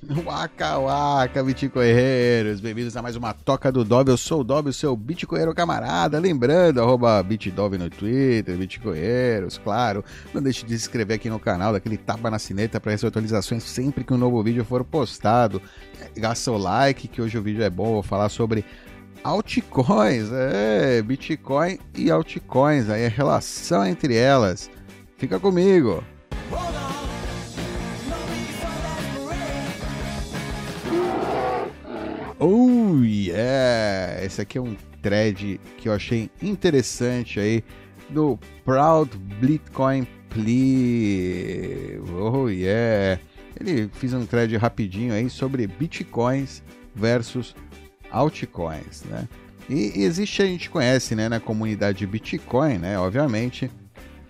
Waka waka, bitcoinheiros, bem-vindos a mais uma Toca do Dob, eu sou o Dob, o seu bitcoinheiro camarada, lembrando, arroba bitdob no Twitter, bitcoinheiros, claro, não deixe de se inscrever aqui no canal, daquele tapa na sineta para receber atualizações sempre que um novo vídeo for postado, gasta o like, que hoje o vídeo é bom, vou falar sobre altcoins, é, bitcoin e altcoins, aí a relação entre elas, fica comigo. Oh yeah! Esse aqui é um thread que eu achei interessante aí do Proud Bitcoin Plea. Oh yeah! Ele fez um thread rapidinho aí sobre bitcoins versus altcoins, né? E existe, a gente conhece, né, na comunidade Bitcoin, né, obviamente,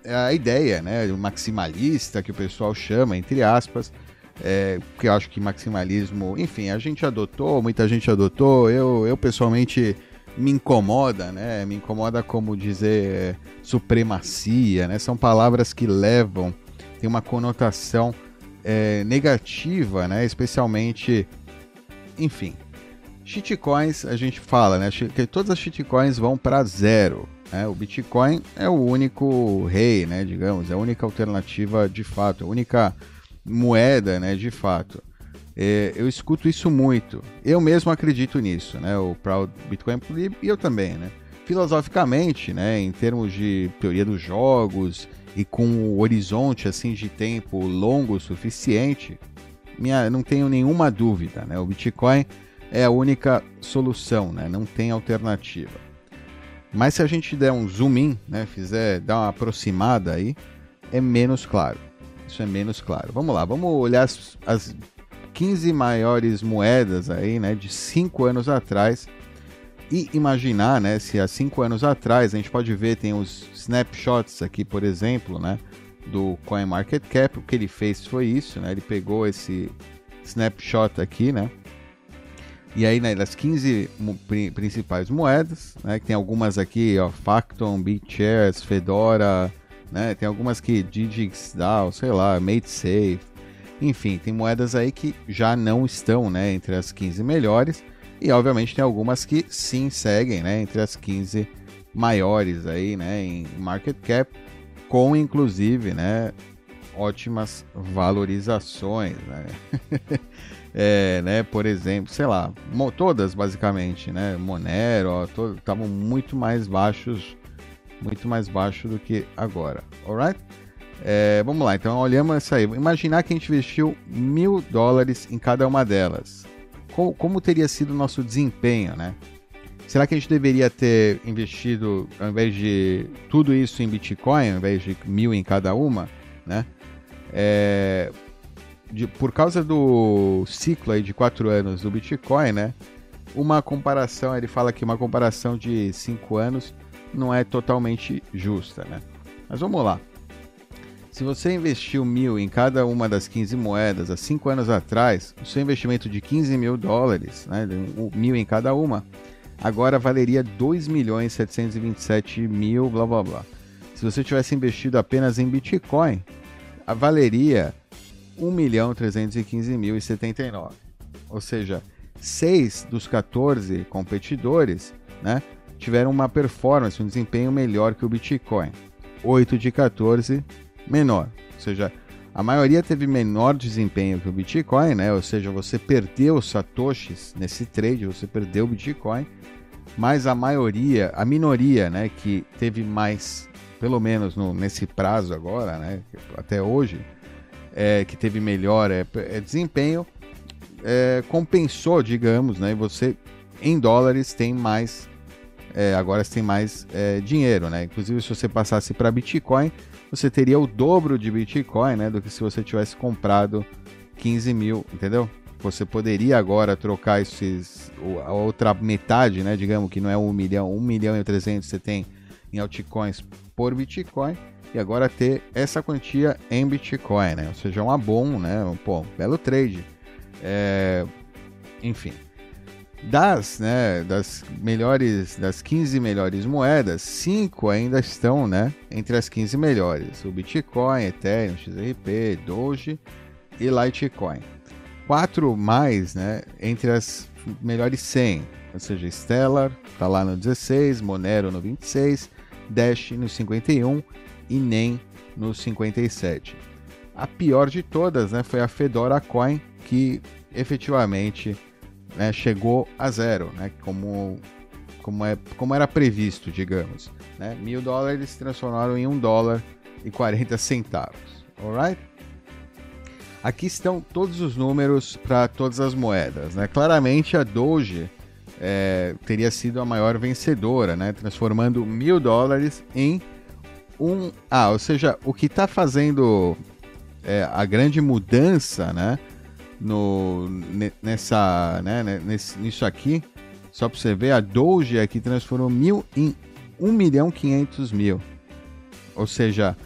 a ideia, né, maximalista que o pessoal chama, entre aspas, é, que eu acho que maximalismo, enfim, a gente adotou, muita gente adotou, eu, eu pessoalmente me incomoda, né? Me incomoda como dizer é, supremacia, né? São palavras que levam, tem uma conotação é, negativa, né? Especialmente, enfim, shitcoins a gente fala, né? Que todas as shitcoins vão para zero. Né? O Bitcoin é o único rei, né? Digamos, é a única alternativa de fato, a única moeda, né, de fato. É, eu escuto isso muito. Eu mesmo acredito nisso, né? O Proud Bitcoin e eu também, né? Filosoficamente, né, em termos de teoria dos jogos e com o horizonte assim de tempo longo o suficiente, minha, não tenho nenhuma dúvida, né? O Bitcoin é a única solução, né? Não tem alternativa. Mas se a gente der um zoom in, né, fizer dar uma aproximada aí, é menos claro isso é menos claro. Vamos lá, vamos olhar as, as 15 maiores moedas aí, né, de 5 anos atrás e imaginar, né, se há 5 anos atrás, a gente pode ver, tem os snapshots aqui, por exemplo, né, do CoinMarketCap, o que ele fez foi isso, né, ele pegou esse snapshot aqui, né, e aí, né, das 15 principais moedas, né, que tem algumas aqui, ó, Facton, BitShares, Fedora, né? Tem algumas que Digix, DAO, sei lá, Made Safe. Enfim, tem moedas aí que já não estão, né, entre as 15 melhores e obviamente tem algumas que sim seguem, né, entre as 15 maiores aí, né, em market cap, com inclusive, né, ótimas valorizações, né? é, né, por exemplo, sei lá, todas basicamente, né, Monero, estavam muito mais baixos muito mais baixo do que agora, alright? É, vamos lá, então olhamos essa aí. Imaginar que a gente investiu mil dólares em cada uma delas. Como, como teria sido o nosso desempenho, né? Será que a gente deveria ter investido, ao invés de tudo isso em Bitcoin, ao invés de mil em cada uma, né? É, de, por causa do ciclo aí de quatro anos do Bitcoin, né? Uma comparação, ele fala que uma comparação de cinco anos não é totalmente justa, né? Mas vamos lá. Se você investiu mil em cada uma das 15 moedas há 5 anos atrás, o seu investimento de 15 mil dólares, né, mil em cada uma, agora valeria 2 milhões 727 mil, blá blá blá. Se você tivesse investido apenas em Bitcoin, valeria 1 milhão 315 mil e 79. Ou seja, 6 dos 14 competidores né, tiveram uma performance, um desempenho melhor que o Bitcoin. 8 de 14 menor. Ou seja, a maioria teve menor desempenho que o Bitcoin, né? Ou seja, você perdeu os satoshis nesse trade, você perdeu o Bitcoin, mas a maioria, a minoria, né, que teve mais, pelo menos no, nesse prazo agora, né, até hoje, é, que teve melhor é, é desempenho, é, compensou, digamos, né? Você em dólares tem mais é, agora você tem mais é, dinheiro, né? Inclusive, se você passasse para Bitcoin, você teria o dobro de Bitcoin, né? Do que se você tivesse comprado 15 mil, entendeu? Você poderia agora trocar esses, a outra metade, né? Digamos que não é 1 milhão, 1 milhão e 300 você tem em altcoins por Bitcoin e agora ter essa quantia em Bitcoin, né? Ou seja, um bom, né? Pô, belo trade. É... Enfim, das, né, das melhores, das 15 melhores moedas, 5 ainda estão, né, entre as 15 melhores. O Bitcoin, Ethereum, XRP, Doge e Litecoin. quatro mais, né, entre as melhores 100, ou seja, Stellar tá lá no 16, Monero no 26, Dash no 51 e NEM no 57. A pior de todas, né, foi a Fedora Coin, que efetivamente né, chegou a zero, né, como, como, é, como era previsto, digamos. Né? Mil dólares se transformaram em um dólar e 40 centavos. Alright? Aqui estão todos os números para todas as moedas. Né? Claramente a Doge é, teria sido a maior vencedora, né? transformando mil dólares em um. Ah, ou seja, o que está fazendo é, a grande mudança né? No, nessa, né? Nesse, nisso aqui, só para você ver, a Doge aqui transformou mil em 1 milhão 500 mil. Ou seja,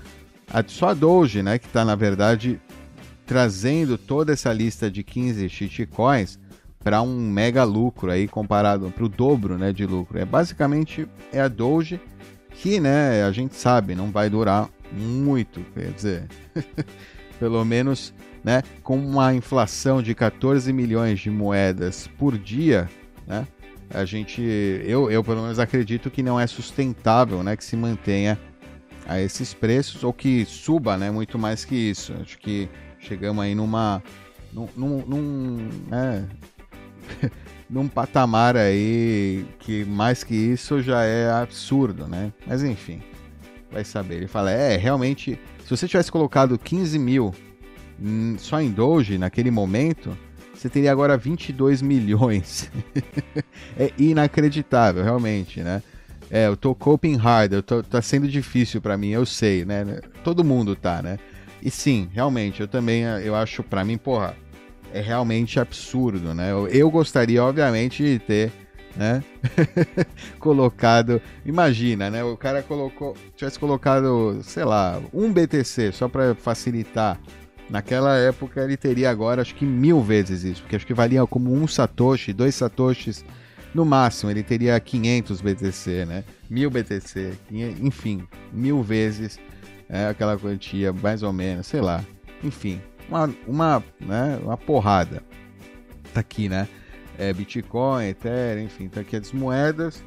a, só a Doge, né, que está na verdade trazendo toda essa lista de 15 shitcoins para um mega lucro aí comparado para o dobro, né, de lucro. É basicamente é a Doge que, né, a gente sabe, não vai durar muito, quer dizer, pelo menos, né, com uma inflação de 14 milhões de moedas por dia, né, a gente, eu, eu pelo menos acredito que não é sustentável, né, que se mantenha a esses preços ou que suba, né, muito mais que isso. Acho que chegamos aí numa, num, num, num, né, num patamar aí que mais que isso já é absurdo, né? Mas enfim, vai saber. Ele fala, é, realmente, se você tivesse colocado 15 mil só em Doge naquele momento, você teria agora 22 milhões. é inacreditável, realmente, né? É, eu tô coping hard, eu tô, tá sendo difícil para mim, eu sei, né? Todo mundo tá, né? E sim, realmente, eu também, eu acho para mim, porra, é realmente absurdo, né? Eu, eu gostaria, obviamente, de ter, né? colocado, imagina, né? O cara colocou, tivesse colocado, sei lá, um BTC só para facilitar Naquela época ele teria agora acho que mil vezes isso, porque acho que valia como um satoshi, dois satoshis no máximo. Ele teria 500 BTC, né? Mil BTC, enfim, mil vezes é, aquela quantia, mais ou menos, sei lá. Enfim, uma, uma, né, uma porrada. Tá aqui, né? É, Bitcoin, Ethereum, enfim, tá aqui as moedas.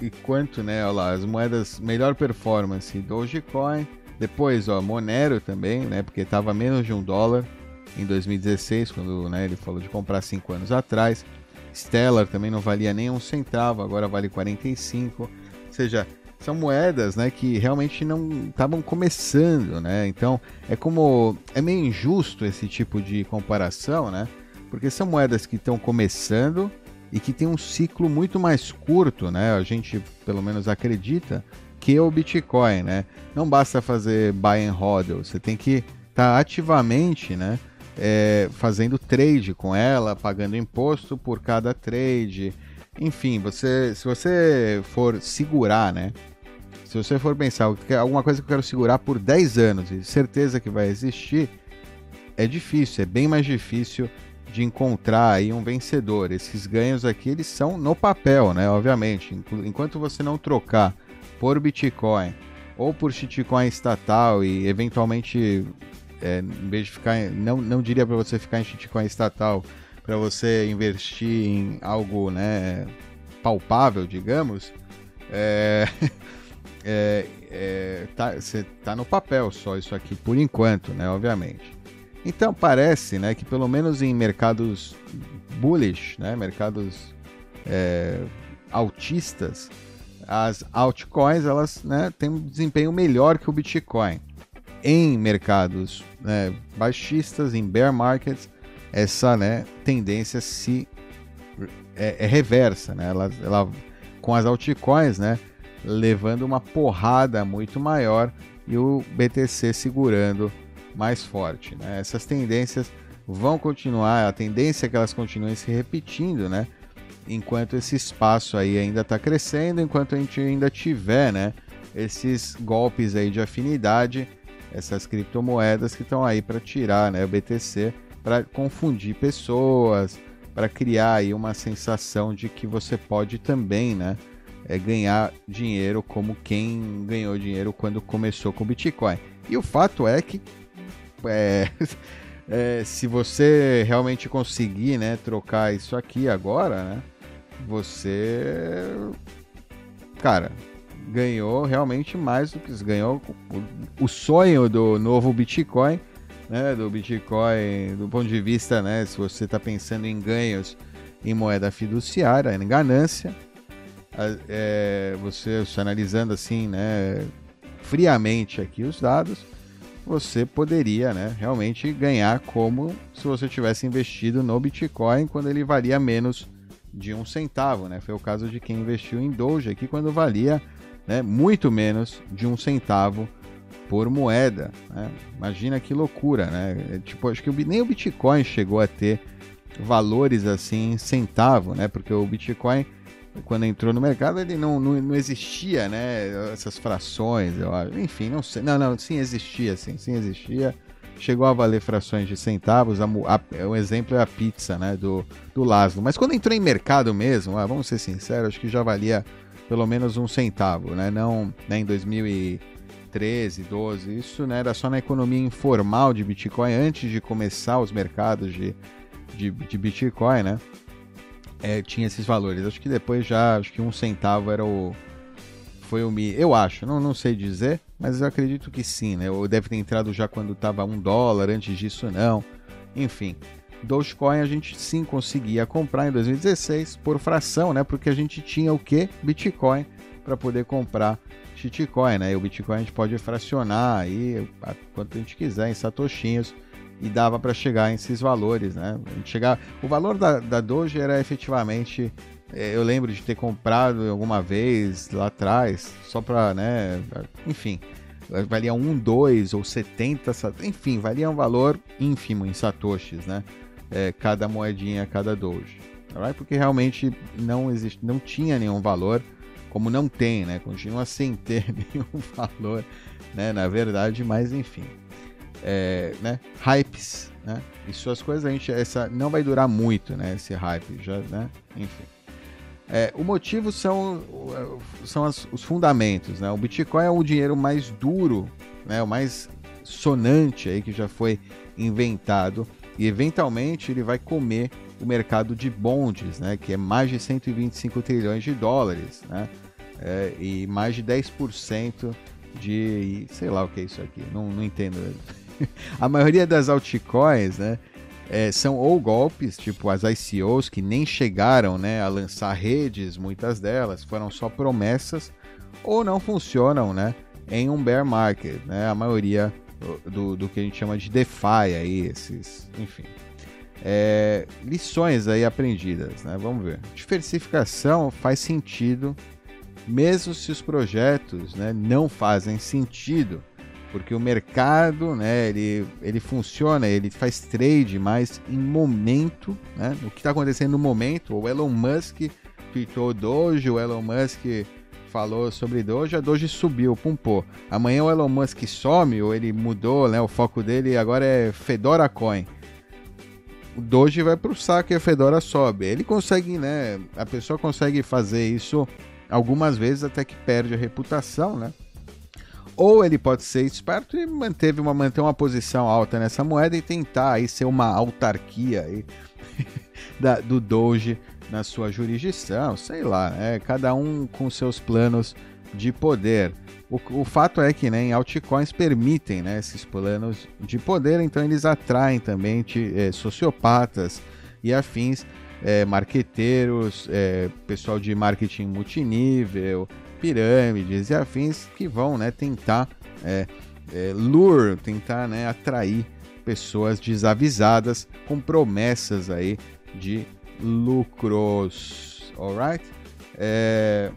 E quanto, né? Olha lá, as moedas melhor performance, Dogecoin, depois, ó, Monero também, né? Porque estava menos de um dólar em 2016, quando né, ele falou de comprar cinco anos atrás. Stellar também não valia nem um centavo, agora vale 45. Ou seja, são moedas né, que realmente não estavam começando, né? Então é como. É meio injusto esse tipo de comparação, né? Porque são moedas que estão começando e que tem um ciclo muito mais curto, né? A gente pelo menos acredita que o Bitcoin, né? Não basta fazer buy and hodl, você tem que estar tá ativamente, né? É, fazendo trade com ela, pagando imposto por cada trade. Enfim, você, se você for segurar, né? Se você for pensar alguma coisa que eu quero segurar por 10 anos e certeza que vai existir, é difícil, é bem mais difícil de encontrar aí um vencedor. Esses ganhos aqui eles são no papel, né? Obviamente, enquanto você não trocar por Bitcoin ou por shitcoin estatal e eventualmente, é, em vez de ficar, não, não diria para você ficar em shitcoin estatal, para você investir em algo né, palpável, digamos, é, é, é, tá, você tá no papel só isso aqui por enquanto, né, obviamente. Então parece, né, que pelo menos em mercados bullish, né, mercados é, autistas, as altcoins elas né, têm um desempenho melhor que o Bitcoin. Em mercados né, baixistas, em bear markets, essa né, tendência se é, é reversa, né? Ela, ela, com as altcoins, né, levando uma porrada muito maior e o BTC segurando mais forte. Né? Essas tendências vão continuar, a tendência é que elas continuem se repetindo, né? Enquanto esse espaço aí ainda está crescendo, enquanto a gente ainda tiver, né, esses golpes aí de afinidade, essas criptomoedas que estão aí para tirar, né, o BTC, para confundir pessoas, para criar aí uma sensação de que você pode também, né, é, ganhar dinheiro como quem ganhou dinheiro quando começou com o Bitcoin. E o fato é que é, é, se você realmente conseguir, né, trocar isso aqui agora, né, você, cara, ganhou realmente mais do que ganhou o, sonho do novo Bitcoin, né, do Bitcoin, do ponto de vista, né, se você está pensando em ganhos em moeda fiduciária, em ganância, é, você analisando assim, né, friamente aqui os dados, você poderia, né, realmente ganhar como se você tivesse investido no Bitcoin quando ele valia menos de um centavo, né? Foi o caso de quem investiu em Doge aqui quando valia, né, muito menos de um centavo por moeda. Né? Imagina que loucura, né? É, tipo, acho que nem o Bitcoin chegou a ter valores assim em centavo, né? Porque o Bitcoin quando entrou no mercado, ele não, não, não existia, né? Essas frações, eu acho. Enfim, não sei. Não, não, sim existia, sim, sim existia. Chegou a valer frações de centavos. A, a, um exemplo é a pizza, né? Do, do Laszlo. Mas quando entrou em mercado mesmo, ah, vamos ser sinceros, acho que já valia pelo menos um centavo, né? Não né, em 2013, 12. Isso né, era só na economia informal de Bitcoin antes de começar os mercados de, de, de Bitcoin, né? é, tinha esses valores. Acho que depois já, acho que um centavo era o. Foi o Mi. Eu acho, não, não sei dizer, mas eu acredito que sim, né? Ou deve ter entrado já quando estava um dólar, antes disso não. Enfim. Dogecoin a gente sim conseguia comprar em 2016 por fração, né? Porque a gente tinha o que? Bitcoin para poder comprar shitcoin, né? E o Bitcoin a gente pode fracionar aí quanto a gente quiser em satoshinhos e dava para chegar em esses valores, né? Chegar, o valor da, da Doge era efetivamente, eu lembro de ter comprado alguma vez lá atrás, só para, né? Enfim, valia 1, 2 ou 70, enfim, valia um valor ínfimo em satoshis, né? É, cada moedinha, cada Doge, right? porque realmente não existe, não tinha nenhum valor, como não tem, né? Continua sem ter nenhum valor, né? Na verdade, mas enfim é, né, hypes, né? E suas coisas a gente essa não vai durar muito, né? Esse hype já, né? Enfim. É, o motivo são, são as, os fundamentos, né? O Bitcoin é o dinheiro mais duro, né? O mais sonante aí que já foi inventado e eventualmente ele vai comer o mercado de bondes, né? Que é mais de 125 trilhões de dólares, né? É, e mais de 10% de, sei lá o que é isso aqui, não, não entendo a maioria das altcoins, né? É, são ou golpes, tipo as ICOs, que nem chegaram né, a lançar redes, muitas delas foram só promessas, ou não funcionam né, em um bear market, né, a maioria do, do que a gente chama de DeFi, aí, esses, enfim. É, lições aí aprendidas, né, vamos ver. Diversificação faz sentido, mesmo se os projetos né, não fazem sentido porque o mercado, né, ele, ele funciona, ele faz trade mais em momento, né, o que está acontecendo no momento. O Elon Musk tweetou Doge, o Elon Musk falou sobre Doge, a Doge subiu, pumpou. Amanhã o Elon Musk some, ou ele mudou, né, o foco dele agora é Fedora Coin. O Doge vai para o saco e a Fedora sobe. Ele consegue, né, a pessoa consegue fazer isso algumas vezes até que perde a reputação, né? Ou ele pode ser esperto e manteve uma, manter uma posição alta nessa moeda e tentar aí ser uma autarquia aí da, do Doge na sua jurisdição, sei lá, né? cada um com seus planos de poder. O, o fato é que né, em altcoins permitem né, esses planos de poder, então eles atraem também de, é, sociopatas e afins, é, marqueteiros, é, pessoal de marketing multinível, pirâmides e afins que vão né, tentar é, é, lure, tentar né, atrair pessoas desavisadas com promessas aí de lucros, alright? É,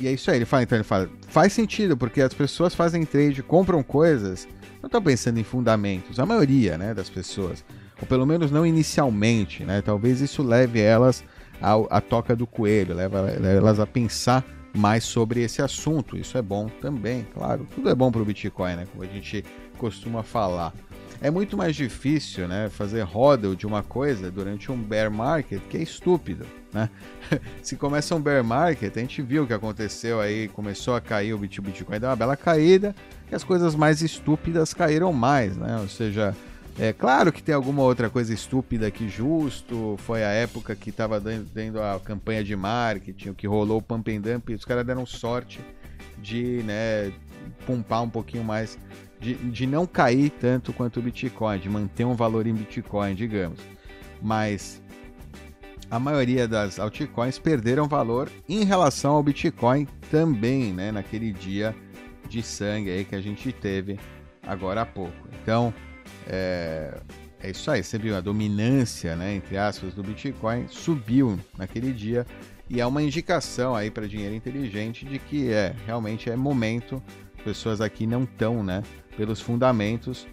e é isso aí, ele fala, então ele fala, faz sentido, porque as pessoas fazem trade, compram coisas, não estão pensando em fundamentos, a maioria né, das pessoas, ou pelo menos não inicialmente, né? Talvez isso leve elas à, à toca do coelho, leva elas a pensar mais sobre esse assunto. Isso é bom também, claro. Tudo é bom para o Bitcoin, né? Como a gente costuma falar. É muito mais difícil, né, fazer roda de uma coisa durante um bear market, que é estúpido, né? Se começa um bear market, a gente viu o que aconteceu aí, começou a cair o Bitcoin, deu uma bela caída, e as coisas mais estúpidas caíram mais, né? Ou seja, É claro que tem alguma outra coisa estúpida que justo foi a época que estava dando a campanha de marketing, que rolou o pump and dump, os caras deram sorte de, né, pumpar um pouquinho mais, de, de não cair tanto quanto o Bitcoin, de manter um valor em Bitcoin, digamos. Mas a maioria das altcoins perderam valor em relação ao Bitcoin também, né, naquele dia de sangue aí que a gente teve agora há pouco. Então, é, é isso aí, você viu a dominância, né, entre aspas, do Bitcoin subiu naquele dia e é uma indicação aí para dinheiro inteligente de que é realmente é momento, pessoas aqui não estão, né, pelos fundamentos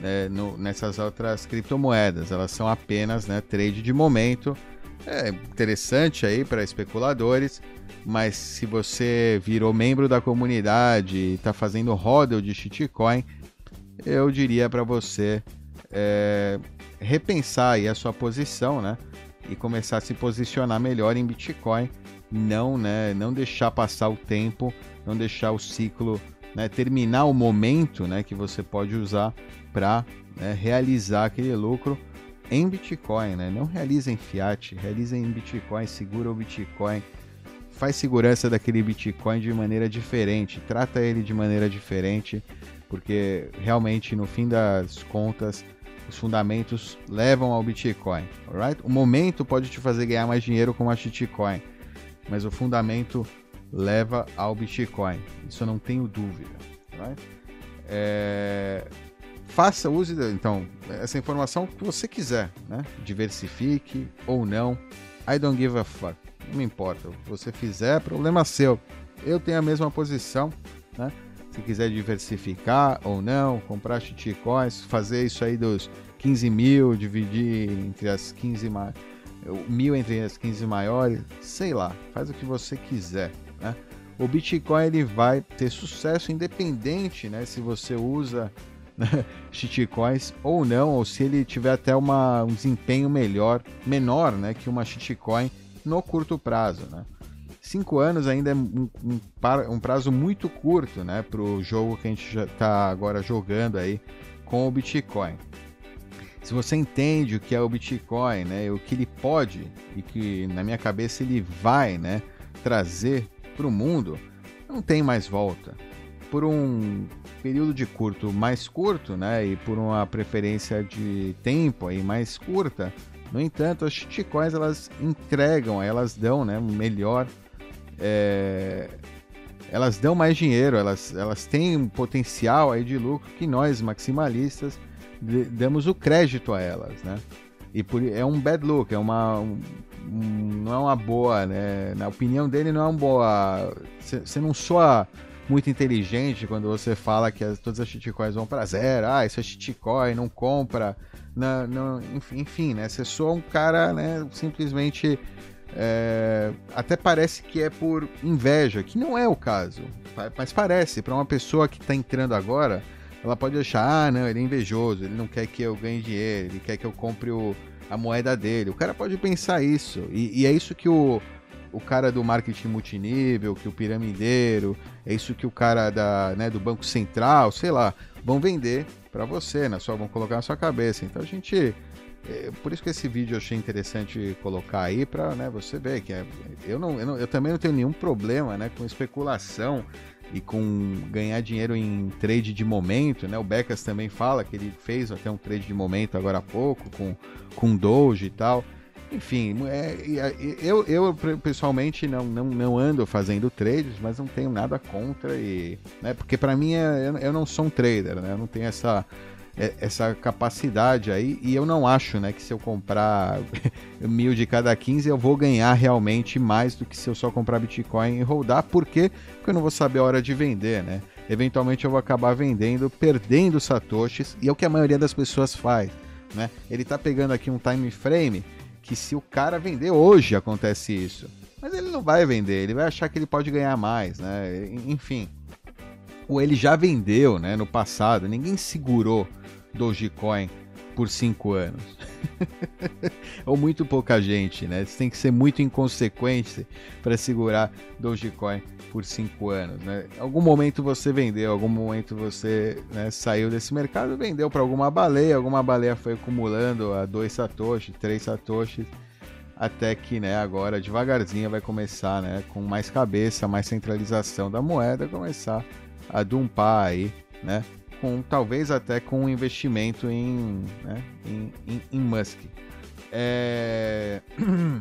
né, no, nessas outras criptomoedas, elas são apenas, né, trade de momento. É interessante aí para especuladores, mas se você virou membro da comunidade e está fazendo hodl de shitcoin, eu diria para você é, repensar aí a sua posição, né? E começar a se posicionar melhor em Bitcoin, não, né? Não deixar passar o tempo, não deixar o ciclo, né? Terminar o momento, né? Que você pode usar para né, realizar aquele lucro em Bitcoin, né? Não realiza em fiat, realiza em Bitcoin, segura o Bitcoin, faz segurança daquele Bitcoin de maneira diferente, trata ele de maneira diferente porque realmente no fim das contas os fundamentos levam ao Bitcoin, alright? O momento pode te fazer ganhar mais dinheiro com a shitcoin, mas o fundamento leva ao Bitcoin, isso eu não tenho dúvida, alright? É... Faça, use então essa informação que você quiser, né? Diversifique ou não, I don't give a fuck, não me importa. Se você fizer, problema seu. Eu tenho a mesma posição, né? Se quiser diversificar ou não, comprar shitcoins, fazer isso aí dos 15 mil, dividir entre as 15 mil entre as 15 maiores, sei lá, faz o que você quiser. Né? O Bitcoin ele vai ter sucesso independente, né? Se você usa né, shitcoins ou não, ou se ele tiver até uma, um desempenho melhor, menor, né, que uma shitcoin no curto prazo, né? Cinco anos ainda é um, um, um prazo muito curto, né, para o jogo que a gente está agora jogando aí com o Bitcoin. Se você entende o que é o Bitcoin, né, o que ele pode e que na minha cabeça ele vai, né, trazer para o mundo, não tem mais volta. Por um período de curto mais curto, né, e por uma preferência de tempo aí mais curta, no entanto, as shitcoins elas entregam, elas dão, né, melhor é, elas dão mais dinheiro, elas, elas têm um potencial aí de lucro que nós, maximalistas, damos o crédito a elas, né? E por, é um bad look, é uma, um, não é uma boa, né? Na opinião dele, não é uma boa. Você não soa muito inteligente quando você fala que as, todas as shitcoins vão para zero, ah, isso é shitcoin, não compra, não, não, enfim, né? Você soa um cara, né? Simplesmente é, até parece que é por inveja, que não é o caso. Mas parece, para uma pessoa que está entrando agora, ela pode achar, ah, não, ele é invejoso, ele não quer que eu ganhe dinheiro, ele quer que eu compre o, a moeda dele. O cara pode pensar isso. E, e, é isso que o, o cara do marketing multinível, que o piramideiro, é isso que o cara da, né, do Banco Central, sei lá, vão vender para você, né? Só vão colocar na sua cabeça. Então a gente é, por isso que esse vídeo eu achei interessante colocar aí para né, você ver que é, eu, não, eu, não, eu também não tenho nenhum problema né, com especulação e com ganhar dinheiro em trade de momento, né? O Becas também fala que ele fez até um trade de momento agora há pouco com com Doge e tal. Enfim, é, eu, eu pessoalmente não, não, não ando fazendo trades, mas não tenho nada contra e, né? Porque para mim é, eu não sou um trader, né? Eu não tenho essa essa capacidade aí. E eu não acho, né, que se eu comprar mil de cada 15 eu vou ganhar realmente mais do que se eu só comprar Bitcoin e rodar. Por quê? Porque eu não vou saber a hora de vender, né? Eventualmente eu vou acabar vendendo, perdendo satoshis, e é o que a maioria das pessoas faz, né? Ele tá pegando aqui um time frame que se o cara vender hoje acontece isso. Mas ele não vai vender, ele vai achar que ele pode ganhar mais, né? Enfim. Ou ele já vendeu, né, no passado, ninguém segurou Dogecoin por cinco anos. ou muito pouca gente, né? Você tem que ser muito inconsequente para segurar Dogecoin por cinco anos, né? Algum momento você vendeu, algum momento você né, saiu desse mercado, vendeu para alguma baleia, alguma baleia foi acumulando a dois satoshis, três satoshis, até que, né, agora devagarzinho vai começar, né, com mais cabeça, mais centralização da moeda, começar a dumpar aí, né, com talvez até com um investimento em, né, em, em, em Musk. É...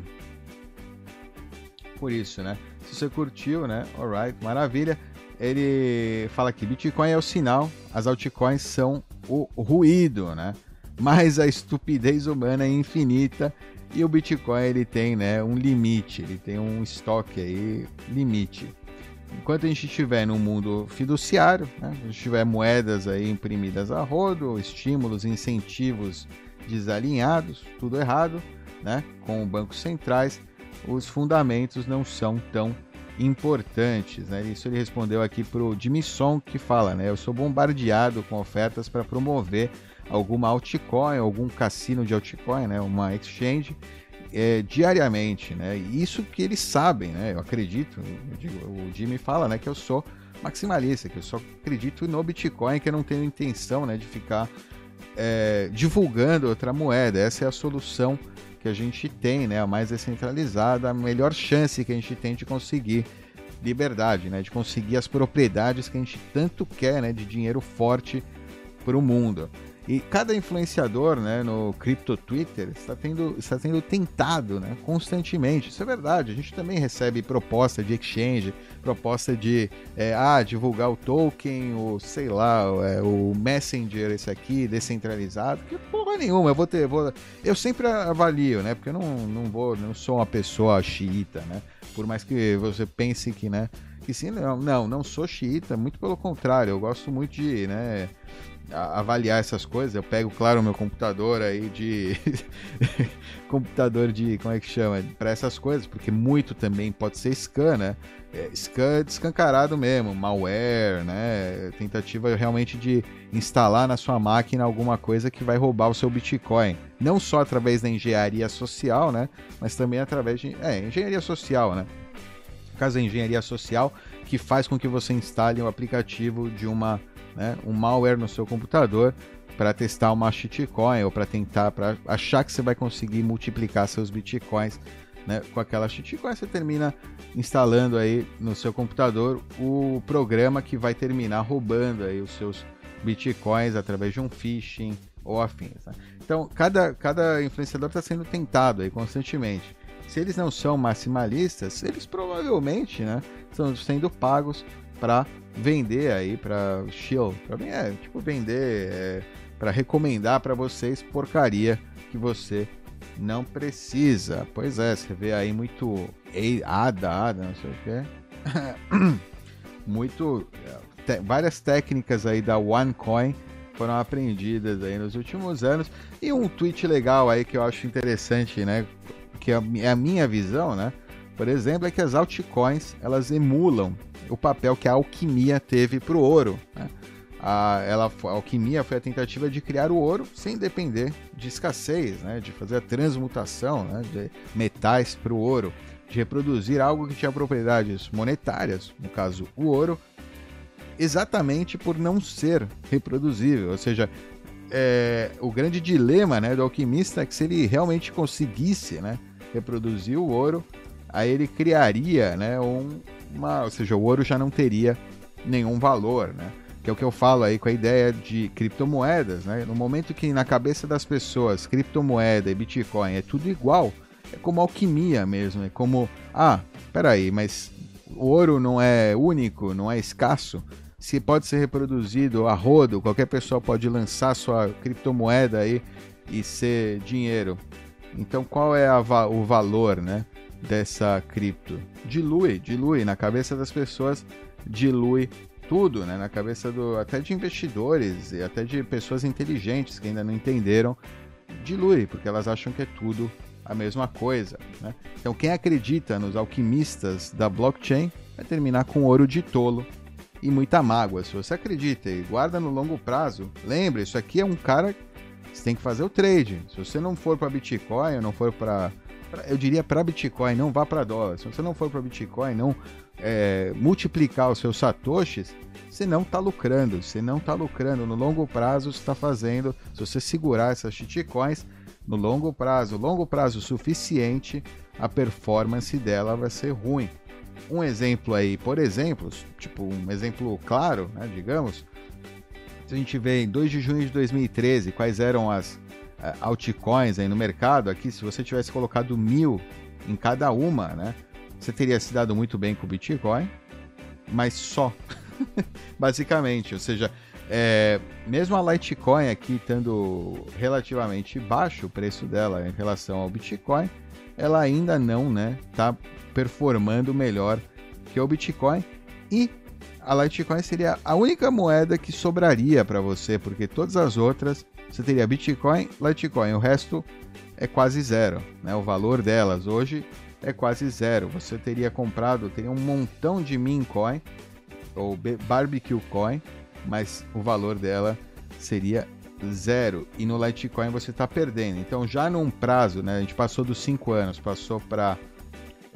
Por isso, né? Se você curtiu, né? Alright, maravilha. Ele fala que Bitcoin é o sinal, as altcoins são o ruído, né? Mas a estupidez humana é infinita e o Bitcoin ele tem, né, um limite, ele tem um estoque aí limite. Enquanto a gente estiver no mundo fiduciário, né, a gente tiver moedas aí imprimidas a rodo, estímulos, incentivos desalinhados, tudo errado, né, com bancos centrais, os fundamentos não são tão importantes. Né? Isso ele respondeu aqui para o Jimmy Song, que fala: né, Eu sou bombardeado com ofertas para promover alguma altcoin, algum cassino de altcoin, né, uma exchange, é, diariamente. Né? Isso que eles sabem, né? eu acredito. Eu digo, o Jimmy fala né, que eu sou maximalista, que eu só acredito no Bitcoin, que eu não tenho intenção né, de ficar é, divulgando outra moeda. Essa é a solução que a gente tem, né, a mais descentralizada, a melhor chance que a gente tem de conseguir liberdade, né, de conseguir as propriedades que a gente tanto quer, né, de dinheiro forte para o mundo. E cada influenciador né, no Crypto Twitter está tendo, está tendo tentado né, constantemente. Isso é verdade. A gente também recebe proposta de exchange, proposta de é, ah, divulgar o token, o sei lá, é, o Messenger, esse aqui, descentralizado. Que porra nenhuma. Eu vou ter. Vou, eu sempre avalio, né? Porque eu não, não vou, não sou uma pessoa xiita, né? Por mais que você pense que, né? Que sim, não, não, não sou xiita, muito pelo contrário, eu gosto muito de, né? Avaliar essas coisas. Eu pego, claro, meu computador aí de. computador de. Como é que chama? Para essas coisas, porque muito também pode ser scan, né? É, scan descancarado mesmo, malware, né? Tentativa realmente de instalar na sua máquina alguma coisa que vai roubar o seu Bitcoin. Não só através da engenharia social, né? Mas também através de. É, engenharia social, né? No caso da engenharia social, que faz com que você instale o um aplicativo de uma né, um malware no seu computador para testar uma shitcoin ou para tentar, para achar que você vai conseguir multiplicar seus bitcoins né, com aquela shitcoin, você termina instalando aí no seu computador o programa que vai terminar roubando aí os seus bitcoins através de um phishing ou afins. Né? Então, cada, cada influenciador está sendo tentado aí constantemente. Se eles não são maximalistas, eles provavelmente né, estão sendo pagos para vender aí para chill, para mim é tipo vender é, para recomendar para vocês porcaria que você não precisa. Pois é, você vê aí muito ada, ada, não sei o que. muito te, várias técnicas aí da OneCoin foram aprendidas aí nos últimos anos e um tweet legal aí que eu acho interessante, né, que é a minha visão, né? Por exemplo, é que as altcoins elas emulam o papel que a alquimia teve para o ouro. Né? A, ela, a alquimia foi a tentativa de criar o ouro sem depender de escassez, né? de fazer a transmutação né? de metais para o ouro, de reproduzir algo que tinha propriedades monetárias, no caso o ouro, exatamente por não ser reproduzível. Ou seja, é, o grande dilema né, do alquimista é que se ele realmente conseguisse né, reproduzir o ouro, aí ele criaria né, um, uma, ou seja, o ouro já não teria nenhum valor, né? Que é o que eu falo aí com a ideia de criptomoedas, né? No momento que na cabeça das pessoas criptomoeda e Bitcoin é tudo igual, é como alquimia mesmo, é como, ah, peraí, mas o ouro não é único, não é escasso, se pode ser reproduzido a rodo, qualquer pessoa pode lançar sua criptomoeda aí e ser dinheiro. Então qual é o valor, né? Dessa cripto. Dilui, dilui na cabeça das pessoas, dilui tudo, né? Na cabeça do até de investidores e até de pessoas inteligentes que ainda não entenderam, dilui, porque elas acham que é tudo a mesma coisa, né? Então quem acredita nos alquimistas da blockchain vai terminar com ouro de tolo e muita mágoa. Se você acredita e guarda no longo prazo, lembre, isso aqui é um cara Você tem que fazer o trade. Se você não for para Bitcoin, não for para eu diria para Bitcoin, não vá para dólar. Se você não for para Bitcoin, não é, multiplicar os seus satoshis, você não está lucrando. Você não está lucrando. No longo prazo, você está fazendo. Se você segurar essas shitcoins, no longo prazo, longo prazo suficiente, a performance dela vai ser ruim. Um exemplo aí, por exemplo, tipo um exemplo claro, né, digamos, se a gente vê em 2 de junho de 2013 quais eram as altcoins aí no mercado, aqui se você tivesse colocado mil em cada uma, né, você teria se dado muito bem com o Bitcoin, mas só, basicamente, ou seja, é, mesmo a Litecoin aqui estando relativamente baixo o preço dela em relação ao Bitcoin, ela ainda não né, tá performando melhor que o Bitcoin. E a Litecoin seria a única moeda que sobraria para você, porque todas as outras você teria Bitcoin, Litecoin, o resto é quase zero, né? O valor delas hoje é quase zero. Você teria comprado, teria um montão de meme coin ou barbecue coin, mas o valor dela seria zero e no Litecoin você está perdendo. Então já num prazo, né, a gente passou dos 5 anos, passou para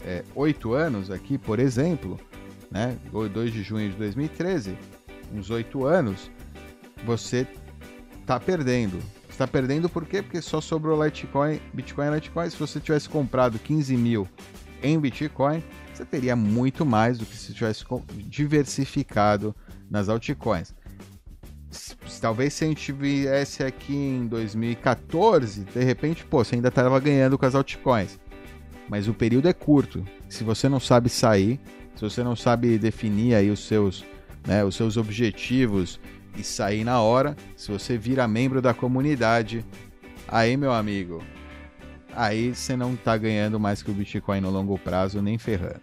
é, 8 anos aqui, por exemplo, né, 2 de junho de 2013, uns 8 anos, você está perdendo. Está perdendo por quê? Porque só sobrou Litecoin, Bitcoin e Litecoin. Se você tivesse comprado 15 mil em Bitcoin, você teria muito mais do que se tivesse diversificado nas altcoins talvez se a gente viesse aqui em 2014, de repente, pô, você ainda estava ganhando com as altcoins. Mas o período é curto. Se você não sabe sair, se você não sabe definir aí os seus, né, os seus objetivos e sair na hora, se você vira membro da comunidade, aí meu amigo, aí você não está ganhando mais que o Bitcoin no longo prazo, nem ferrando.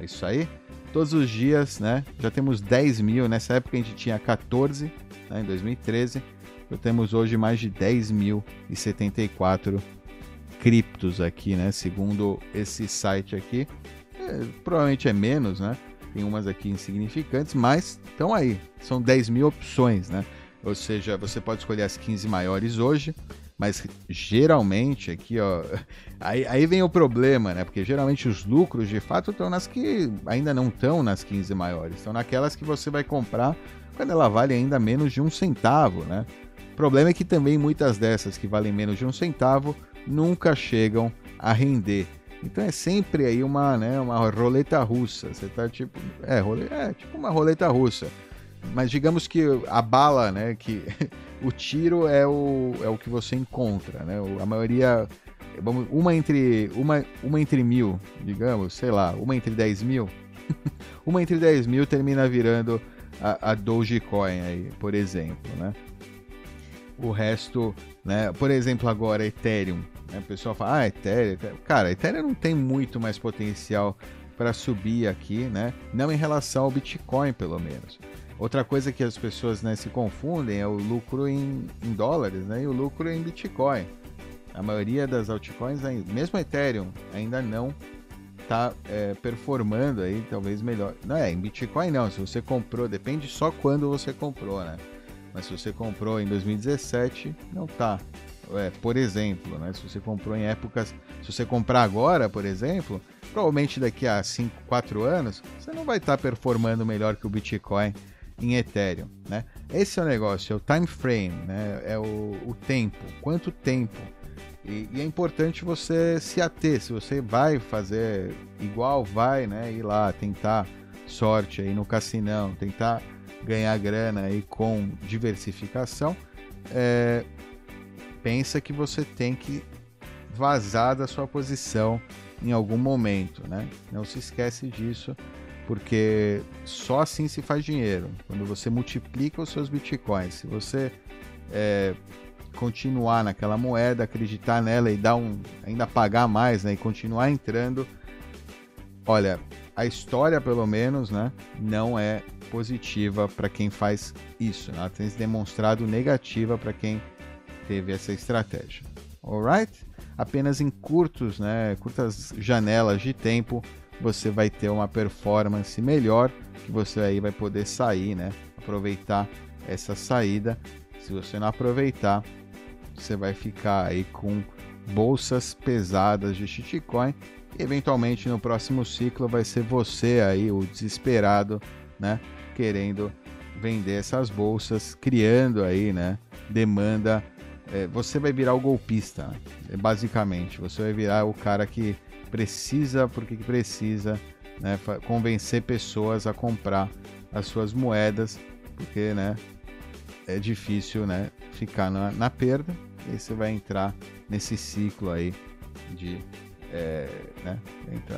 É isso aí. Todos os dias, né? Já temos 10 mil. Nessa época a gente tinha 14 né, em 2013. Então temos hoje mais de 10.074 criptos aqui, né? Segundo esse site aqui. É, provavelmente é menos, né? Tem umas aqui insignificantes, mas estão aí. São 10 mil opções, né? Ou seja, você pode escolher as 15 maiores hoje, mas geralmente aqui, ó. Aí, aí vem o problema, né? Porque geralmente os lucros de fato estão nas que ainda não estão nas 15 maiores, estão naquelas que você vai comprar quando ela vale ainda menos de um centavo, né? O problema é que também muitas dessas que valem menos de um centavo nunca chegam a render. Então é sempre aí uma, né, uma roleta russa. Você tá tipo, é, role, é tipo uma roleta russa. Mas digamos que a bala, né, que o tiro é o, é o que você encontra, né? A maioria vamos, uma entre uma, uma entre mil, digamos, sei lá, uma entre dez mil, uma entre dez mil termina virando a, a Dogecoin aí, por exemplo, né? O resto, né? Por exemplo, agora Ethereum. Né? O pessoal fala, ah, Ethereum. Cara, Ethereum não tem muito mais potencial para subir aqui, né? Não em relação ao Bitcoin, pelo menos. Outra coisa que as pessoas né, se confundem é o lucro em, em dólares né, e o lucro em Bitcoin. A maioria das altcoins, mesmo Ethereum, ainda não está é, performando aí talvez melhor. Não é, em Bitcoin não, se você comprou, depende só quando você comprou, né? Mas se você comprou em 2017, não tá. É, por exemplo, né? Se você comprou em épocas, se você comprar agora, por exemplo, provavelmente daqui a 5, 4 anos, você não vai estar tá performando melhor que o Bitcoin em Ethereum, né? Esse é o negócio, é o time frame, né? É o, o tempo, quanto tempo e, e, é importante você se ater. Se você vai fazer igual, vai, né? Ir lá tentar sorte aí no cassinão, tentar ganhar grana aí com diversificação. É, pensa que você tem que vazar da sua posição em algum momento, né? Não se esquece disso, porque só assim se faz dinheiro. Quando você multiplica os seus bitcoins, se você é, continuar naquela moeda, acreditar nela e dar um ainda pagar mais, né, e continuar entrando. Olha, a história pelo menos, né, não é positiva para quem faz isso, né? ela tem se demonstrado negativa para quem teve essa estratégia. Alright? Apenas em curtos, né, curtas janelas de tempo você vai ter uma performance melhor que você aí vai poder sair, né, aproveitar essa saída. Se você não aproveitar, você vai ficar aí com bolsas pesadas de shitcoin. E eventualmente no próximo ciclo vai ser você aí, o desesperado, né? Querendo vender essas bolsas, criando aí, né? Demanda. É, você vai virar o golpista, né? basicamente. Você vai virar o cara que precisa, porque precisa, né? Convencer pessoas a comprar as suas moedas, porque, né? É difícil, né? Ficar na, na perda. E você vai entrar nesse ciclo aí de é, né,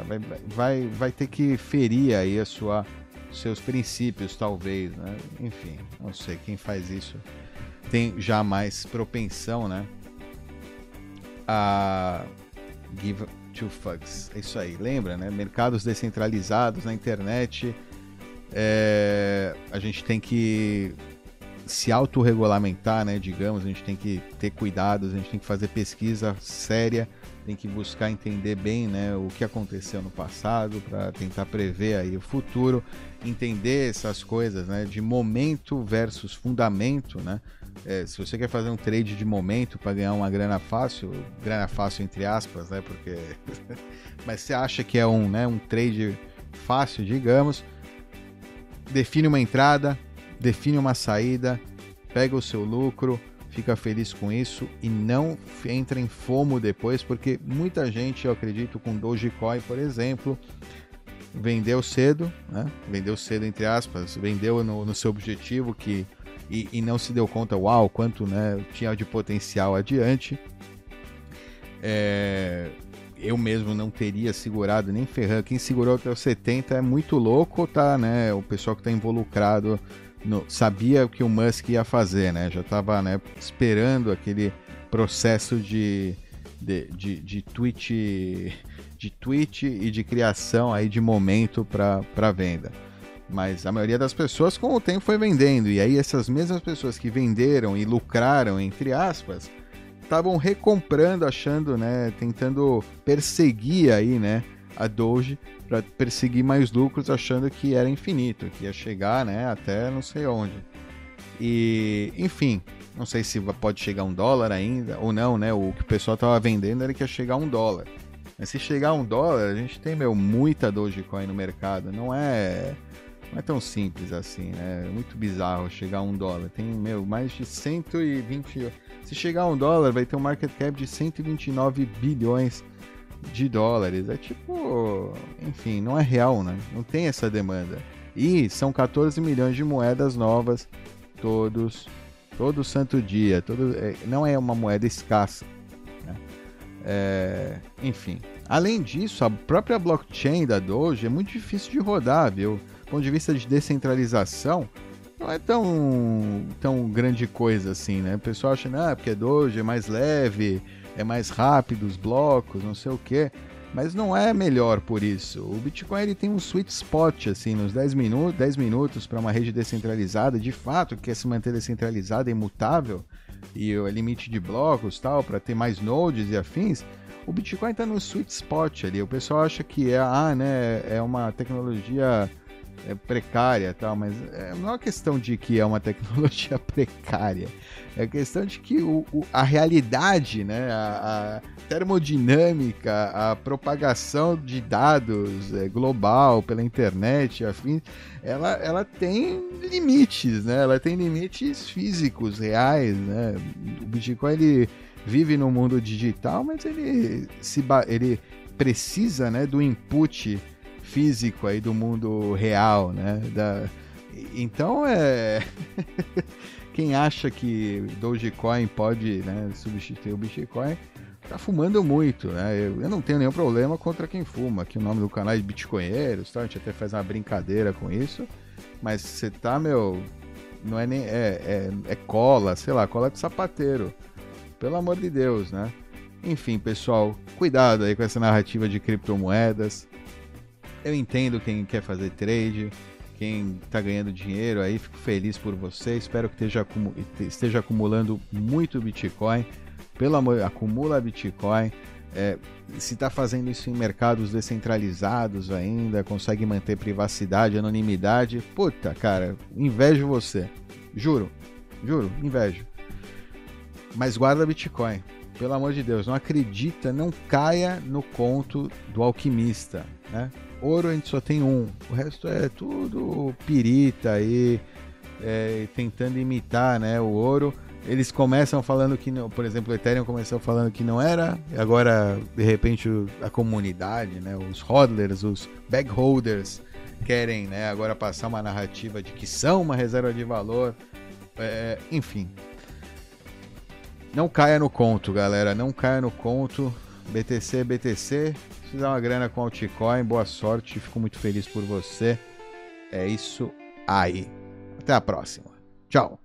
vai, vai, vai ter que ferir aí a sua seus princípios talvez né? enfim não sei quem faz isso tem já mais propensão né a give two fucks é isso aí lembra né mercados descentralizados na internet é, a gente tem que se autorregulamentar, né, digamos, a gente tem que ter cuidados, a gente tem que fazer pesquisa séria, tem que buscar entender bem, né, o que aconteceu no passado para tentar prever aí o futuro, entender essas coisas, né, de momento versus fundamento, né? É, se você quer fazer um trade de momento para ganhar uma grana fácil, grana fácil entre aspas, né, porque mas você acha que é um, né, um trade fácil, digamos, define uma entrada, define uma saída, pega o seu lucro, fica feliz com isso e não entra em fomo depois, porque muita gente, eu acredito, com Dogecoin, por exemplo, vendeu cedo, né? vendeu cedo entre aspas, vendeu no, no seu objetivo que e, e, não se deu conta, uau, quanto né, tinha de potencial adiante. É, eu mesmo não teria segurado nem ferrando. Quem segurou até os 70 é muito louco, tá? Né? O pessoal que está involucrado no, sabia o que o Musk ia fazer, né? Já estava né, esperando aquele processo de, de, de, de tweet de tweet e de criação aí de momento para venda. Mas a maioria das pessoas com o tempo foi vendendo e aí essas mesmas pessoas que venderam e lucraram entre aspas estavam recomprando, achando, né, tentando perseguir aí, né, a Doge para perseguir mais lucros, achando que era infinito, que ia chegar, né, até não sei onde. E, enfim, não sei se pode chegar a um dólar ainda ou não, né? O que o pessoal tava vendendo era que ia chegar a um dólar. Mas se chegar a um dólar, a gente tem, meu, muita Dogecoin no mercado. Não é, não é tão simples assim, né? É muito bizarro chegar a um dólar. Tem, meu, mais de 120. Se chegar a um dólar, vai ter um market cap de 129 bilhões de dólares. É tipo, enfim, não é real, né? Não tem essa demanda. E são 14 milhões de moedas novas todos, todo santo dia. Todo, é, não é uma moeda escassa. Né? É, enfim, além disso, a própria blockchain da Doge é muito difícil de rodar, viu? Ponto de vista de descentralização, não é tão, tão grande coisa assim, né? O pessoal acha, ah, porque Doge é mais leve, é mais rápido os blocos, não sei o que. Mas não é melhor por isso. O Bitcoin ele tem um sweet spot assim, nos 10 minutos, 10 minutos para uma rede descentralizada, de fato, que quer se manter descentralizada e imutável e o limite de blocos, tal, para ter mais nodes e afins. O Bitcoin está no sweet spot ali. O pessoal acha que é, ah, né, é uma tecnologia é precária tal, mas é, não é questão de que é uma tecnologia precária. É questão de que o, o, a realidade, né, a, a, termodinâmica, a propagação de dados é, global pela internet, afim, ela, ela tem limites, né? Ela tem limites físicos reais, né? O Bitcoin ele vive no mundo digital, mas ele se ele precisa, né, do input físico aí do mundo real, né? Da... Então é quem acha que Dogecoin pode né, substituir o Bitcoin tá fumando muito, né? Eu, eu, não tenho nenhum problema contra quem fuma. Aqui o nome do canal é Bitcoinheiros, tá? A gente até faz uma brincadeira com isso. Mas você tá, meu, não é nem é, é, é cola, sei lá, cola de sapateiro. Pelo amor de Deus, né? Enfim, pessoal, cuidado aí com essa narrativa de criptomoedas. Eu entendo quem quer fazer trade, quem está ganhando dinheiro aí, fico feliz por você. Espero que esteja, esteja acumulando muito Bitcoin. Pelo amor, acumula Bitcoin. É, se está fazendo isso em mercados descentralizados ainda, consegue manter privacidade, anonimidade, puta, cara, invejo você. Juro, juro, invejo. mas guarda Bitcoin. Pelo amor de Deus, não acredita, não caia no conto do alquimista, né? Ouro a gente só tem um, o resto é tudo pirita aí, é, tentando imitar, né, o ouro. Eles começam falando que, não, por exemplo, o Ethereum começou falando que não era, agora, de repente, a comunidade, né, os hodlers, os bag holders, querem né, agora passar uma narrativa de que são uma reserva de valor. É, enfim, não caia no conto, galera. Não caia no conto. BTC, BTC. Fizer uma grana com altcoin, boa sorte. Fico muito feliz por você. É isso aí. Até a próxima. Tchau.